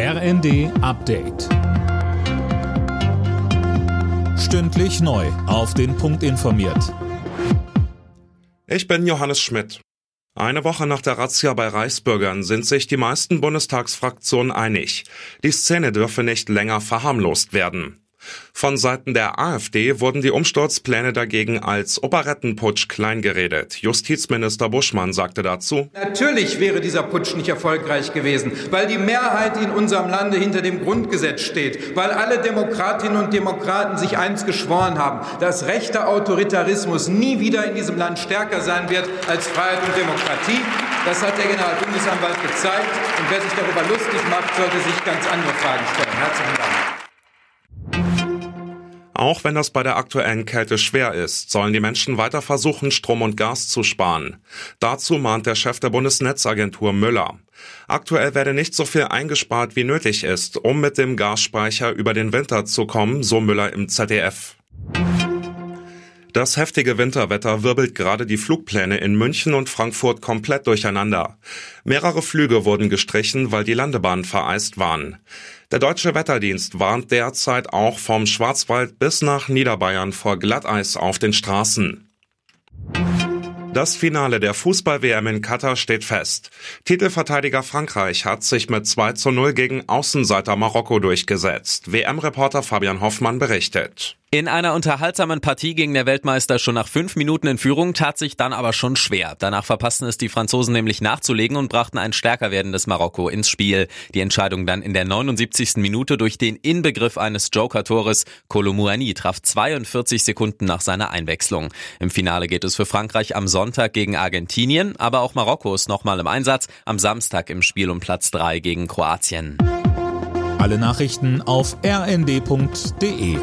RND Update. Stündlich neu. Auf den Punkt informiert. Ich bin Johannes Schmidt. Eine Woche nach der Razzia bei Reichsbürgern sind sich die meisten Bundestagsfraktionen einig. Die Szene dürfe nicht länger verharmlost werden. Von Seiten der AfD wurden die Umsturzpläne dagegen als Operettenputsch kleingeredet. Justizminister Buschmann sagte dazu, Natürlich wäre dieser Putsch nicht erfolgreich gewesen, weil die Mehrheit in unserem Lande hinter dem Grundgesetz steht, weil alle Demokratinnen und Demokraten sich eins geschworen haben, dass rechter Autoritarismus nie wieder in diesem Land stärker sein wird als Freiheit und Demokratie. Das hat der Generalbundesanwalt gezeigt. Und wer sich darüber lustig macht, sollte sich ganz andere Fragen stellen. Herzlichen Dank. Auch wenn das bei der aktuellen Kälte schwer ist, sollen die Menschen weiter versuchen, Strom und Gas zu sparen. Dazu mahnt der Chef der Bundesnetzagentur Müller. Aktuell werde nicht so viel eingespart, wie nötig ist, um mit dem Gasspeicher über den Winter zu kommen, so Müller im ZDF. Das heftige Winterwetter wirbelt gerade die Flugpläne in München und Frankfurt komplett durcheinander. Mehrere Flüge wurden gestrichen, weil die Landebahnen vereist waren. Der Deutsche Wetterdienst warnt derzeit auch vom Schwarzwald bis nach Niederbayern vor Glatteis auf den Straßen. Das Finale der Fußball-WM in Katar steht fest. Titelverteidiger Frankreich hat sich mit 2 zu 0 gegen Außenseiter Marokko durchgesetzt. WM-Reporter Fabian Hoffmann berichtet. In einer unterhaltsamen Partie ging der Weltmeister schon nach fünf Minuten in Führung, tat sich dann aber schon schwer. Danach verpassten es die Franzosen nämlich nachzulegen und brachten ein stärker werdendes Marokko ins Spiel. Die Entscheidung dann in der 79. Minute durch den Inbegriff eines Joker-Tores. Kolomouani traf 42 Sekunden nach seiner Einwechslung. Im Finale geht es für Frankreich am Sonntag gegen Argentinien, aber auch Marokko ist nochmal im Einsatz, am Samstag im Spiel um Platz 3 gegen Kroatien. Alle Nachrichten auf rnd.de